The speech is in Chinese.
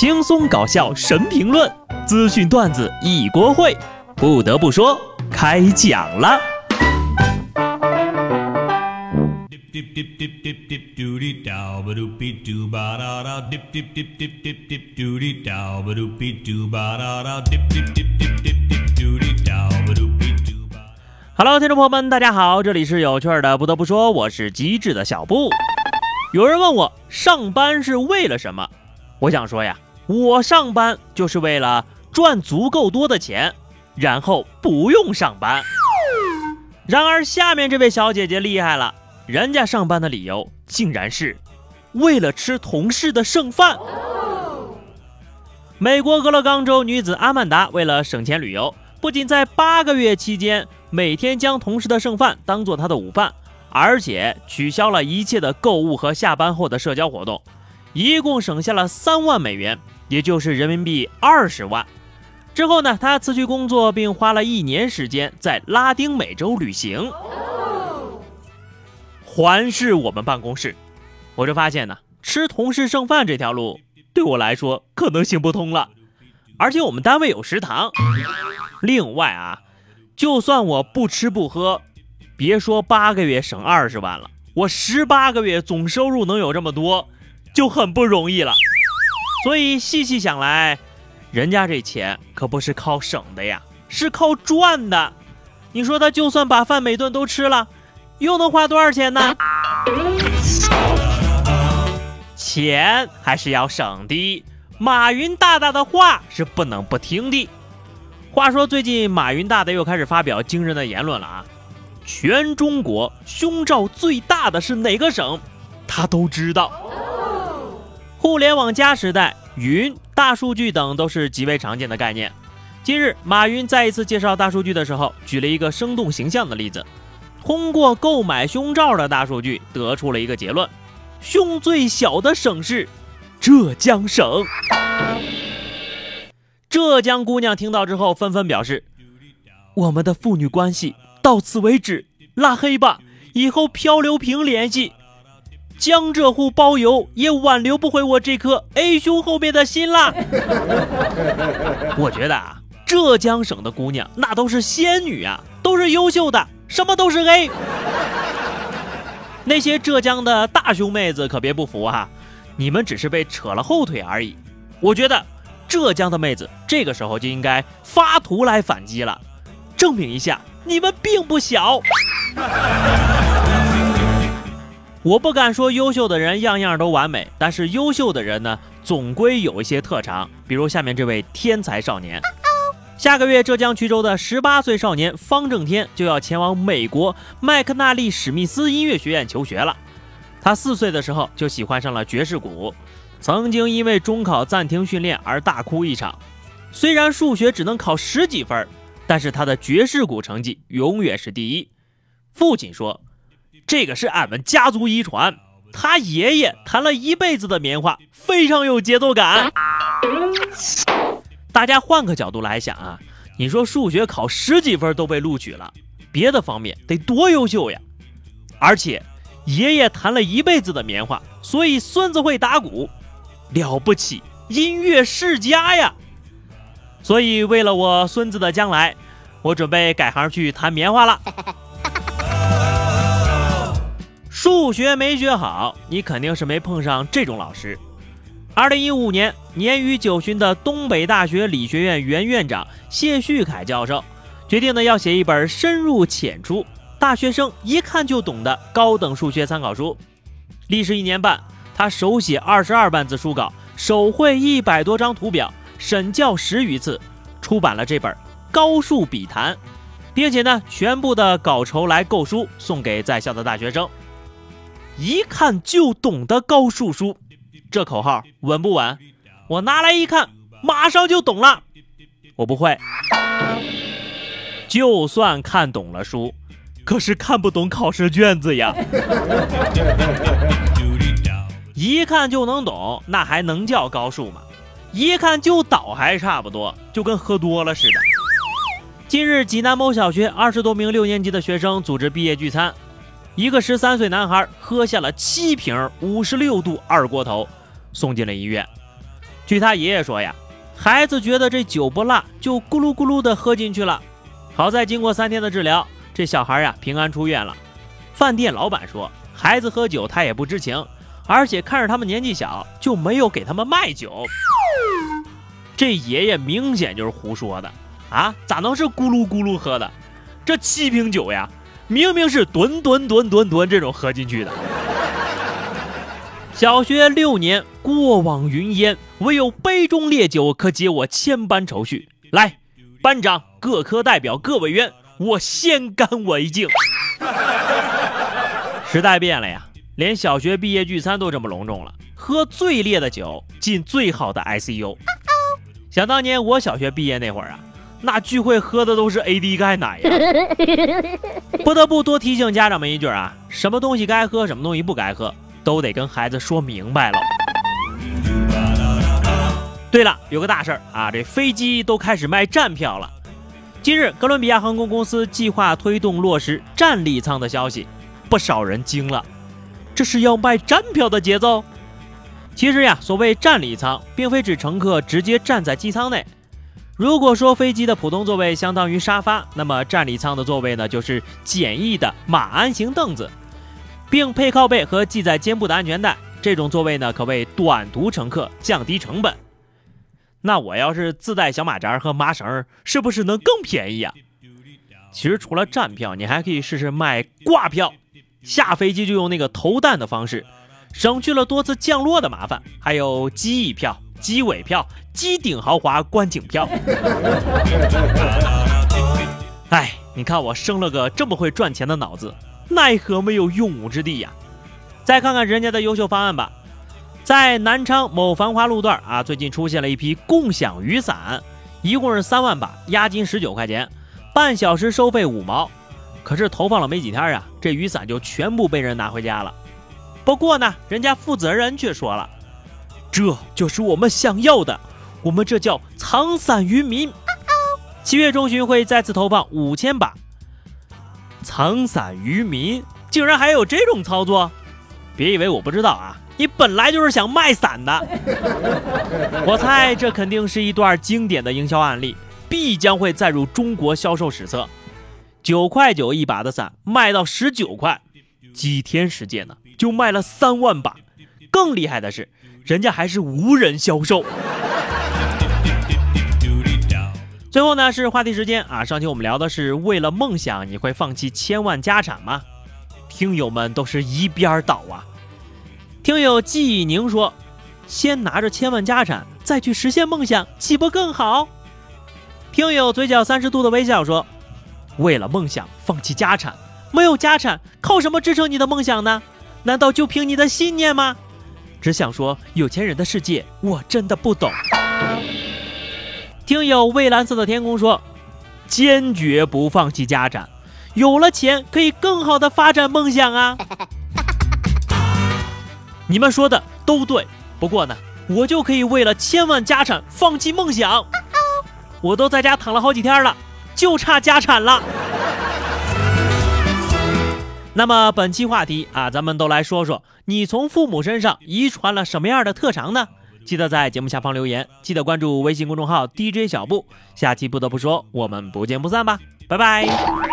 轻松搞笑神评论，资讯段子一锅烩。不得不说，开讲了。Hello，听众朋友们，大家好，这里是有趣的。不得不说，我是机智的小布。有人问我，上班是为了什么？我想说呀，我上班就是为了赚足够多的钱，然后不用上班。然而，下面这位小姐姐厉害了，人家上班的理由竟然是为了吃同事的剩饭。美国俄勒冈州女子阿曼达为了省钱旅游，不仅在八个月期间每天将同事的剩饭当做她的午饭，而且取消了一切的购物和下班后的社交活动。一共省下了三万美元，也就是人民币二十万。之后呢，他辞去工作，并花了一年时间在拉丁美洲旅行，环视我们办公室。我就发现呢，吃同事剩饭这条路对我来说可能行不通了。而且我们单位有食堂。另外啊，就算我不吃不喝，别说八个月省二十万了，我十八个月总收入能有这么多？就很不容易了，所以细细想来，人家这钱可不是靠省的呀，是靠赚的。你说他就算把饭每顿都吃了，又能花多少钱呢？钱还是要省的。马云大大的话是不能不听的。话说最近马云大大又开始发表惊人的言论了啊！全中国胸罩最大的是哪个省？他都知道。互联网加时代，云、大数据等都是极为常见的概念。今日，马云再一次介绍大数据的时候，举了一个生动形象的例子。通过购买胸罩的大数据，得出了一个结论：胸最小的省市，浙江省。浙江姑娘听到之后，纷纷表示：“我们的父女关系到此为止，拉黑吧，以后漂流瓶联系。”江浙沪包邮也挽留不回我这颗 A 胸后面的心啦！我觉得啊，浙江省的姑娘那都是仙女啊，都是优秀的，什么都是 A。那些浙江的大胸妹子可别不服哈，你们只是被扯了后腿而已。我觉得浙江的妹子这个时候就应该发图来反击了，证明一下你们并不小。我不敢说优秀的人样样都完美，但是优秀的人呢，总归有一些特长。比如下面这位天才少年，下个月浙江衢州的十八岁少年方正天就要前往美国麦克纳利史密斯音乐学院求学了。他四岁的时候就喜欢上了爵士鼓，曾经因为中考暂停训练而大哭一场。虽然数学只能考十几分，但是他的爵士鼓成绩永远是第一。父亲说。这个是俺们家族遗传，他爷爷弹了一辈子的棉花，非常有节奏感。大家换个角度来想啊，你说数学考十几分都被录取了，别的方面得多优秀呀？而且爷爷弹了一辈子的棉花，所以孙子会打鼓，了不起，音乐世家呀！所以为了我孙子的将来，我准备改行去弹棉花了。数学没学好，你肯定是没碰上这种老师。二零一五年，年逾九旬的东北大学理学院原院长谢旭凯教授，决定呢要写一本深入浅出、大学生一看就懂的高等数学参考书。历时一年半，他手写二十二万字书稿，手绘一百多张图表，审校十余次，出版了这本《高数笔谈》，并且呢，全部的稿酬来购书，送给在校的大学生。一看就懂的高数书，这口号稳不稳？我拿来一看，马上就懂了。我不会，就算看懂了书，可是看不懂考试卷子呀。一看就能懂，那还能叫高数吗？一看就倒还差不多，就跟喝多了似的。近日，济南某小学二十多名六年级的学生组织毕业聚餐。一个十三岁男孩喝下了七瓶五十六度二锅头，送进了医院。据他爷爷说呀，孩子觉得这酒不辣，就咕噜咕噜的喝进去了。好在经过三天的治疗，这小孩呀平安出院了。饭店老板说，孩子喝酒他也不知情，而且看着他们年纪小，就没有给他们卖酒。这爷爷明显就是胡说的啊！咋能是咕噜咕噜喝的？这七瓶酒呀，明明是吨吨吨吨吨这种喝进去的。小学六年，过往云烟，唯有杯中烈酒可解我千般愁绪。来，班长、各科代表、各委员，我先干为敬。时代变了呀，连小学毕业聚餐都这么隆重了，喝最烈的酒，进最好的 ICU。想当年我小学毕业那会儿啊，那聚会喝的都是 AD 钙奶呀。不得不多提醒家长们一句啊，什么东西该喝，什么东西不该喝，都得跟孩子说明白了。对了，有个大事儿啊，这飞机都开始卖站票了。今日，哥伦比亚航空公司计划推动落实站立舱的消息，不少人惊了，这是要卖站票的节奏。其实呀，所谓站立舱，并非指乘客直接站在机舱内。如果说飞机的普通座位相当于沙发，那么站立舱的座位呢，就是简易的马鞍形凳子，并配靠背和系在肩部的安全带。这种座位呢，可谓短途乘客降低成本。那我要是自带小马扎和麻绳，是不是能更便宜啊？其实除了站票，你还可以试试卖挂票，下飞机就用那个投弹的方式。省去了多次降落的麻烦，还有机翼票、机尾票、机顶豪华观景票。哎，你看我生了个这么会赚钱的脑子，奈何没有用武之地呀！再看看人家的优秀方案吧，在南昌某繁华路段啊，最近出现了一批共享雨伞，一共是三万把，押金十九块钱，半小时收费五毛。可是投放了没几天啊，这雨伞就全部被人拿回家了。不过呢，人家负责人却说了，这就是我们想要的，我们这叫藏伞于民。七月中旬会再次投放五千把。藏伞于民，竟然还有这种操作？别以为我不知道啊，你本来就是想卖伞的。我猜这肯定是一段经典的营销案例，必将会载入中国销售史册。九块九一把的伞卖到十九块，几天时间呢？就卖了三万把，更厉害的是，人家还是无人销售。最后呢是话题时间啊，上期我们聊的是为了梦想你会放弃千万家产吗？听友们都是一边倒啊。听友季宁说，先拿着千万家产再去实现梦想，岂不更好？听友嘴角三十度的微笑说，为了梦想放弃家产，没有家产靠什么支撑你的梦想呢？难道就凭你的信念吗？只想说，有钱人的世界我真的不懂。听友蔚蓝色的天空说，坚决不放弃家产，有了钱可以更好的发展梦想啊。你们说的都对，不过呢，我就可以为了千万家产放弃梦想。我都在家躺了好几天了，就差家产了。那么本期话题啊，咱们都来说说，你从父母身上遗传了什么样的特长呢？记得在节目下方留言，记得关注微信公众号 DJ 小布。下期不得不说，我们不见不散吧，拜拜。